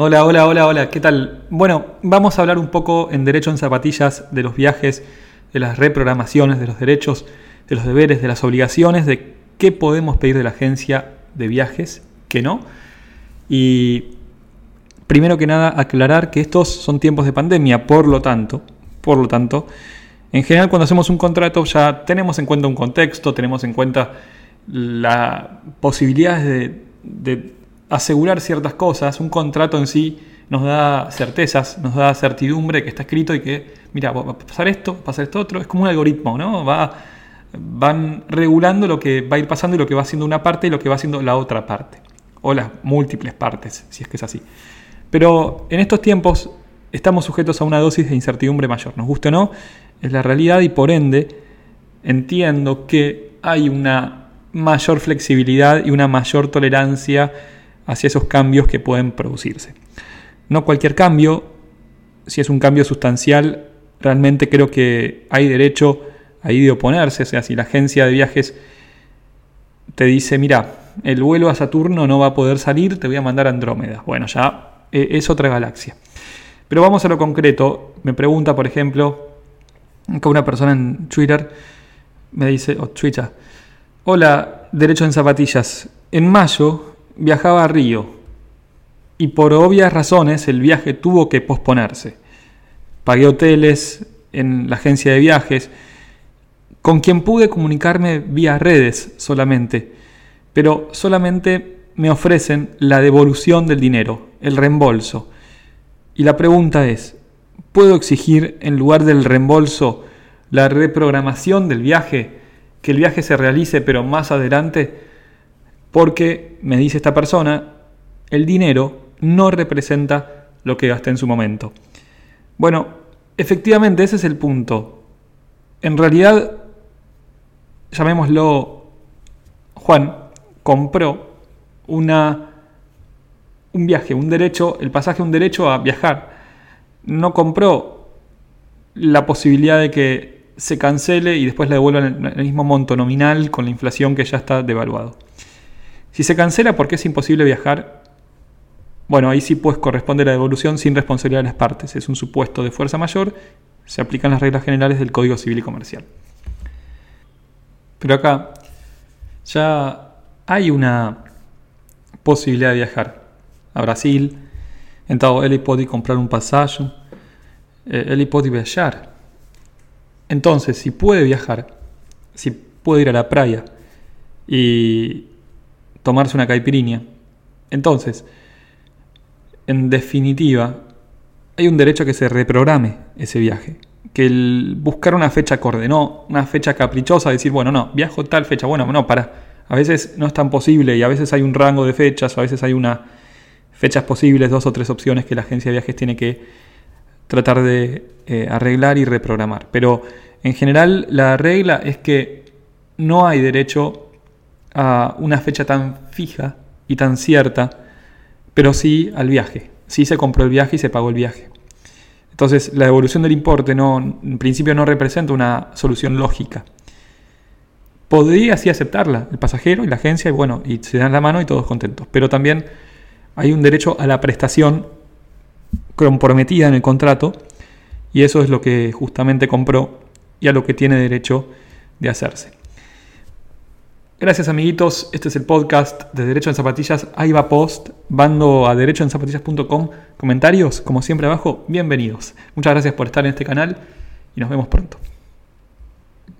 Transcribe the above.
Hola, hola, hola, hola, ¿qué tal? Bueno, vamos a hablar un poco en Derecho en Zapatillas de los viajes, de las reprogramaciones, de los derechos, de los deberes, de las obligaciones, de qué podemos pedir de la agencia de viajes, qué no. Y primero que nada, aclarar que estos son tiempos de pandemia, por lo tanto, por lo tanto, en general cuando hacemos un contrato ya tenemos en cuenta un contexto, tenemos en cuenta la posibilidad de, de asegurar ciertas cosas. Un contrato en sí nos da certezas, nos da certidumbre que está escrito y que, mira, va a pasar esto, va a pasar esto otro. Es como un algoritmo, ¿no? Va, van regulando lo que va a ir pasando y lo que va haciendo una parte y lo que va haciendo la otra parte. O las múltiples partes, si es que es así. Pero en estos tiempos estamos sujetos a una dosis de incertidumbre mayor. Nos guste o no, es la realidad y por ende entiendo que hay una mayor flexibilidad y una mayor tolerancia hacia esos cambios que pueden producirse. No cualquier cambio, si es un cambio sustancial, realmente creo que hay derecho ahí de oponerse. O sea, si la agencia de viajes te dice, mira, el vuelo a Saturno no va a poder salir, te voy a mandar a Andrómeda. Bueno, ya eh, es otra galaxia. Pero vamos a lo concreto. Me pregunta, por ejemplo, que una persona en Twitter me dice, o Twitter, hola, derecho en zapatillas. En mayo viajaba a Río y por obvias razones el viaje tuvo que posponerse. Pagué hoteles en la agencia de viajes, con quien pude comunicarme vía redes solamente, pero solamente me ofrecen la devolución del dinero, el reembolso. Y la pregunta es, ¿puedo exigir en lugar del reembolso la reprogramación del viaje, que el viaje se realice pero más adelante? Porque, me dice esta persona, el dinero no representa lo que gasté en su momento. Bueno, efectivamente ese es el punto. En realidad, llamémoslo, Juan compró una, un viaje, un derecho, el pasaje, un derecho a viajar. No compró la posibilidad de que se cancele y después le devuelvan el mismo monto nominal con la inflación que ya está devaluado. Si se cancela porque es imposible viajar, bueno, ahí sí pues corresponde la devolución sin responsabilidad de las partes. Es un supuesto de fuerza mayor, se aplican las reglas generales del Código Civil y Comercial. Pero acá ya hay una posibilidad de viajar a Brasil, entonces él puede comprar un pasaje, eh, él puede viajar. Entonces, si puede viajar, si puede ir a la playa y tomarse una caipirinha. Entonces, en definitiva, hay un derecho a que se reprograme ese viaje. Que el buscar una fecha acorde, no una fecha caprichosa, decir, bueno, no, viajo tal fecha, bueno, no, para. A veces no es tan posible y a veces hay un rango de fechas, o a veces hay una fechas posibles, dos o tres opciones que la agencia de viajes tiene que tratar de eh, arreglar y reprogramar. Pero en general la regla es que no hay derecho a una fecha tan fija y tan cierta, pero sí al viaje. Sí se compró el viaje y se pagó el viaje. Entonces, la devolución del importe no, en principio no representa una solución lógica. Podría así aceptarla el pasajero y la agencia, y bueno, y se dan la mano y todos contentos. Pero también hay un derecho a la prestación comprometida en el contrato, y eso es lo que justamente compró y a lo que tiene derecho de hacerse. Gracias amiguitos, este es el podcast de Derecho en Zapatillas. Ahí va post, bando a derechoenzapatillas.com. Comentarios, como siempre abajo, bienvenidos. Muchas gracias por estar en este canal y nos vemos pronto.